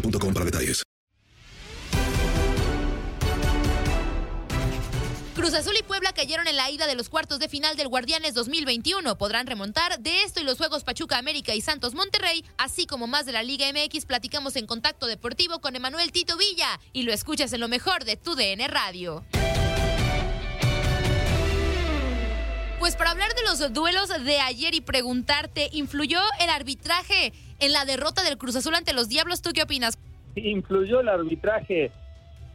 boostmobile.com para detalles. Cruz Azul y Puebla cayeron en la ida de los cuartos de final del Guardianes 2021. Podrán remontar de esto y los Juegos Pachuca América y Santos Monterrey, así como más de la Liga MX. Platicamos en Contacto Deportivo con Emanuel Tito Villa y lo escuchas en lo mejor de tu DN Radio. Pues para hablar de los duelos de ayer y preguntarte, ¿influyó el arbitraje en la derrota del Cruz Azul ante los Diablos? ¿Tú qué opinas? influyó el arbitraje.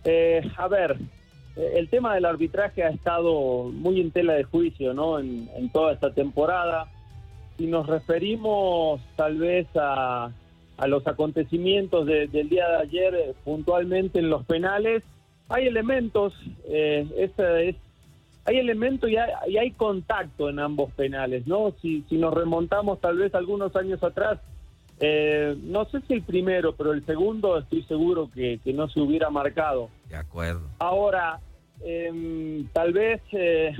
Eh, a ver, eh, el tema del arbitraje ha estado muy en tela de juicio, ¿no? En, toda esta temporada. Si nos referimos tal vez a, a los acontecimientos de- del día de ayer, eh, puntualmente en los penales, hay elementos, eh, esa es, hay elementos y hay, y hay contacto en ambos penales, ¿no? Si, si nos remontamos tal vez algunos años atrás, eh, no sé si el primero, pero el segundo estoy seguro que, que no se hubiera marcado. De acuerdo. Ahora, em, tal vez eh,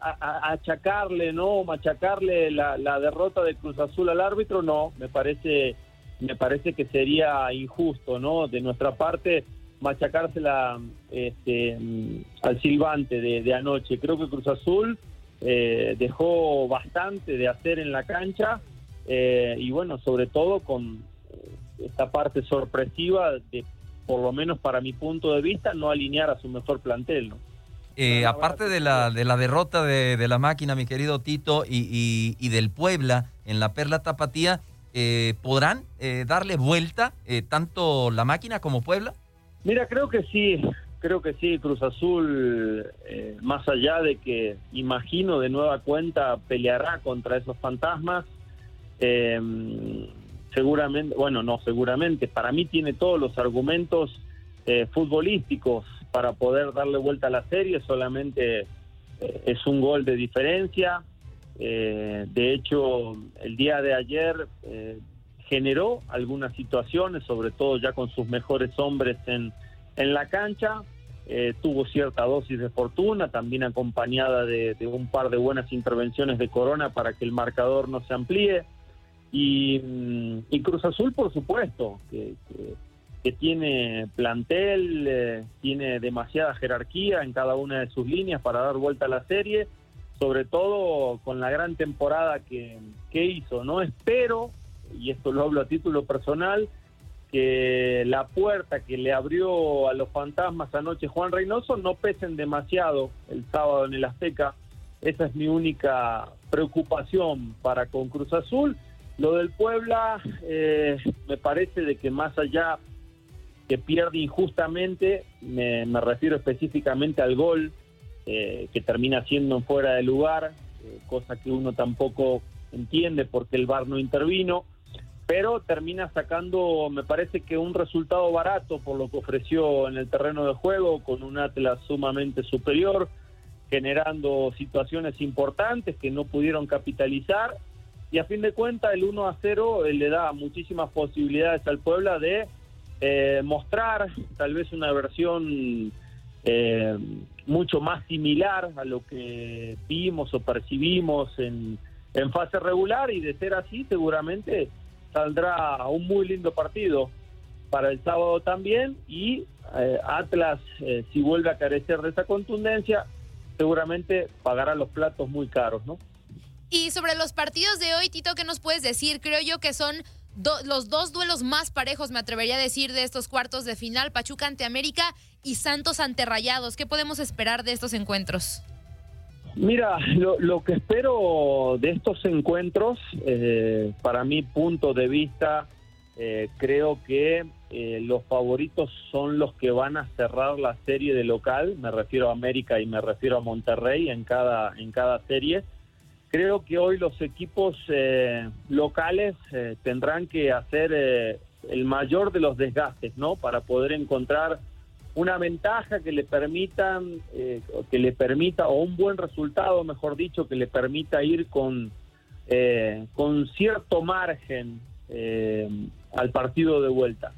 a- a- achacarle, ¿no? Machacarle la, la derrota de Cruz Azul al árbitro, no, me parece, me parece que sería injusto, ¿no? De nuestra parte, machacársela este, al silbante de, de anoche. Creo que Cruz Azul eh, dejó bastante de hacer en la cancha eh, y bueno, sobre todo con eh, esta parte sorpresiva de, por lo menos para mi punto de vista, no alinear a su mejor plantel, ¿no? Eh, aparte de la, de la derrota de, de la máquina, mi querido Tito, y, y- y del Puebla en la Perla Tapatía, eh, ¿podrán eh, darle vuelta eh, tanto la máquina como Puebla? Mira, creo que sí, creo que sí, Cruz Azul, eh, más allá de que imagino de nueva cuenta peleará contra esos fantasmas, eh, seguramente, bueno, no seguramente, para mí tiene todos los argumentos eh, futbolísticos para poder darle vuelta a la serie, solamente eh, es un gol de diferencia. Eh, de hecho, el día de ayer generó algunas situaciones, sobre todo ya con sus mejores hombres en, en la cancha. Tuvo cierta dosis de fortuna, también acompañada de un par de buenas intervenciones de Corona para que el marcador no se amplíe. Y, Cruz Azul, por supuesto, que tiene plantel, eh, tiene demasiada jerarquía en cada una de sus líneas para dar vuelta a la serie, sobre todo con la gran temporada que, que hizo. No espero, y esto lo hablo a título personal, que la puerta que le abrió a los fantasmas anoche Juan Reynoso no pesen demasiado el sábado en el Azteca. Esa es mi única preocupación para con Cruz Azul. Lo del Puebla, eh, me parece de que más allá que pierde injustamente, me, refiero específicamente al gol, eh, que termina siendo fuera de lugar, eh, cosa que uno tampoco entiende porque el VAR no intervino, pero termina sacando, me parece que un resultado barato por lo que ofreció en el terreno de juego, con un Atlas sumamente superior, generando situaciones importantes que no pudieron capitalizar, y a fin de cuentas el 1 a 0 le da muchísimas posibilidades al Puebla de eh, mostrar tal vez una versión eh, mucho más similar a lo que vimos o percibimos en, en fase regular y de ser así seguramente saldrá un muy lindo partido para el sábado también y eh, Atlas eh, si vuelve a carecer de esa contundencia seguramente pagará los platos muy caros, ¿no? Y sobre los partidos de hoy, Tito, ¿qué nos puedes decir? Creo yo que son los dos duelos más parejos, me atrevería a decir, de estos cuartos de final, Pachuca ante América y Santos ante Rayados. ¿Qué podemos esperar de estos encuentros? Mira, lo, que espero de estos encuentros, eh, para mi punto de vista, eh, creo que eh, los favoritos son los que van a cerrar la serie de local, me refiero a América y me refiero a Monterrey en cada, en cada serie. Creo que hoy los equipos eh, locales eh, tendrán que hacer eh, el mayor de los desgastes, ¿no? Para poder encontrar una ventaja que le permitan, que le permita, o un buen resultado, mejor dicho, que le permita ir con, con cierto margen al partido de vuelta.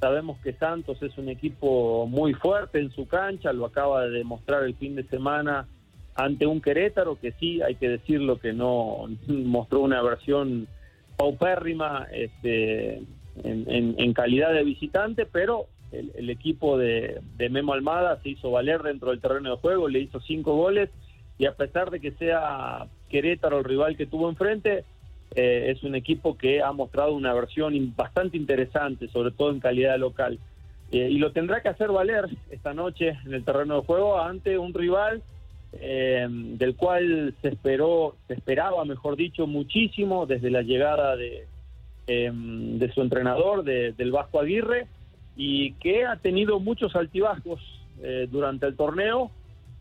Sabemos que Santos es un equipo muy fuerte en su cancha, lo acaba de demostrar el fin de semana ante un Querétaro que sí, hay que decirlo, que no mostró una versión paupérrima este, en, calidad de visitante, pero el, equipo de, Memo Almada se hizo valer dentro del terreno de juego, le hizo cinco goles y a pesar de que sea Querétaro el rival que tuvo enfrente, eh, es un equipo que ha mostrado una versión bastante interesante, sobre todo en calidad local. Eh, y lo tendrá que hacer valer esta noche en el terreno de juego ante un rival eh, del cual se esperó, se esperaba, mejor dicho, muchísimo desde la llegada de, em, de su entrenador, del Vasco Aguirre, y que ha tenido muchos altibajos eh, durante el torneo,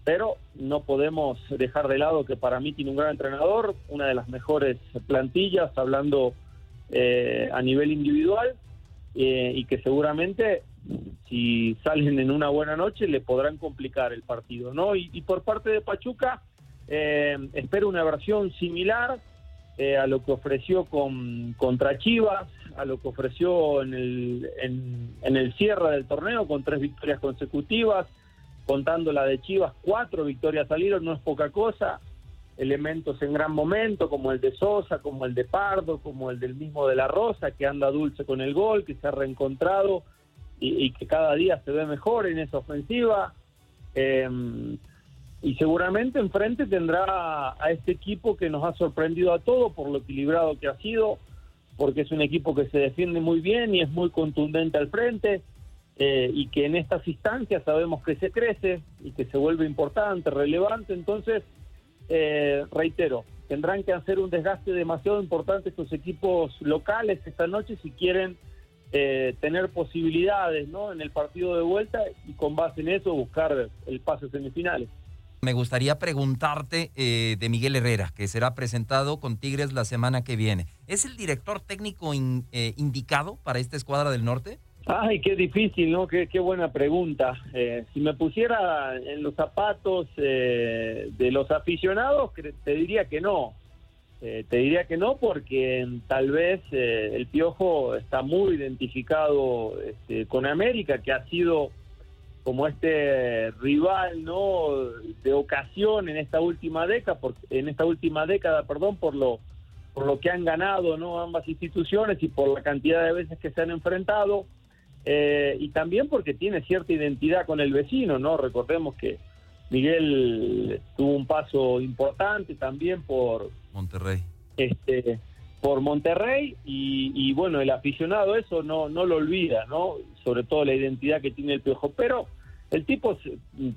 pero no podemos dejar de lado que para mí tiene un gran entrenador, una de las mejores plantillas, hablando eh, a nivel individual, y que seguramente si salen en una buena noche le podrán complicar el partido, ¿no? Y, por parte de Pachuca eh, espero una versión similar eh, a lo que ofreció con, contra Chivas, a lo que ofreció en el, en, el cierre del torneo con tres victorias consecutivas, contando la de Chivas, cuatro victorias salieron, no es poca cosa, elementos en gran momento como el de Sosa, como el de Pardo, como el del mismo de la Rosa, que anda dulce con el gol, que se ha reencontrado y, que cada día se ve mejor en esa ofensiva. Em, y seguramente enfrente tendrá a este equipo que nos ha sorprendido a todos por lo equilibrado que ha sido, porque es un equipo que se defiende muy bien y es muy contundente al frente, eh, y que en estas instancias sabemos que se crece y que se vuelve importante, relevante. Entonces, eh, reitero, tendrán que hacer un desgaste demasiado importante estos equipos locales esta noche si quieren eh, tener posibilidades ¿no? en el partido de vuelta y con base en eso buscar el pase semifinales. Me gustaría preguntarte eh, de Miguel Herrera, que será presentado con Tigres la semana que viene. ¿Es el director técnico eh, indicado para esta escuadra del norte? Ay, qué difícil, ¿no? Qué, qué buena pregunta. si me pusiera en los zapatos de los aficionados, te diría que no. Eh, te diría que no, porque tal vez eh, el Piojo está muy identificado este, con América, que ha sido como este rival no de ocasión en esta última década, por, en esta última década, perdón, por lo por lo que han ganado no ambas instituciones y por la cantidad de veces que se han enfrentado eh, y también porque tiene cierta identidad con el vecino, no recordemos que Miguel tuvo un paso importante también por Monterrey. Este, por Monterrey y, bueno, el aficionado eso no, no lo olvida, ¿no? Sobre todo la identidad que tiene el Piojo, pero el tipo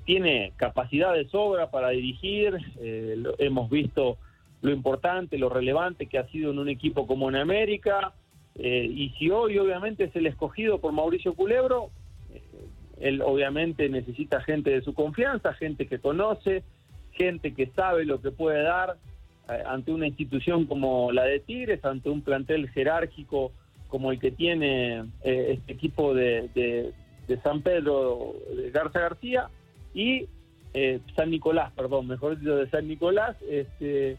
tiene capacidad de sobra para dirigir, eh, hemos visto lo importante, lo relevante que ha sido en un equipo como en América. Eh, y si hoy obviamente es el escogido por Mauricio Culebro, eh, él obviamente necesita gente de su confianza, gente que conoce, gente que sabe lo que puede dar eh, ante una institución como la de Tigres, ante un plantel jerárquico como el que tiene este equipo de, de, San Pedro de Garza García y San Nicolás, perdón, mejor dicho, de San Nicolás, este,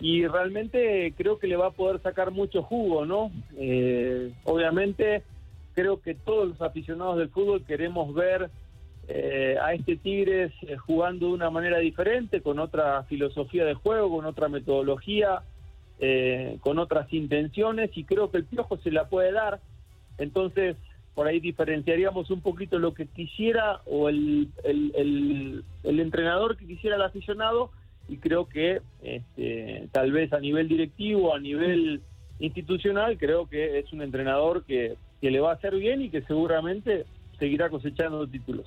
y realmente creo que le va a poder sacar mucho jugo, ¿no? Eh, obviamente creo que todos los aficionados del fútbol queremos ver eh, a este Tigres eh, jugando de una manera diferente, con otra filosofía de juego, con otra metodología, con otras intenciones y creo que el Piojo se la puede dar. Entonces, por ahí diferenciaríamos un poquito lo que quisiera o el, el, el entrenador que quisiera el aficionado y creo que este, tal vez a nivel directivo, a nivel institucional, creo que es un entrenador que, que le va a hacer bien y que seguramente seguirá cosechando títulos.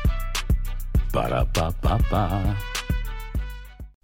Ba-da-ba-ba-ba.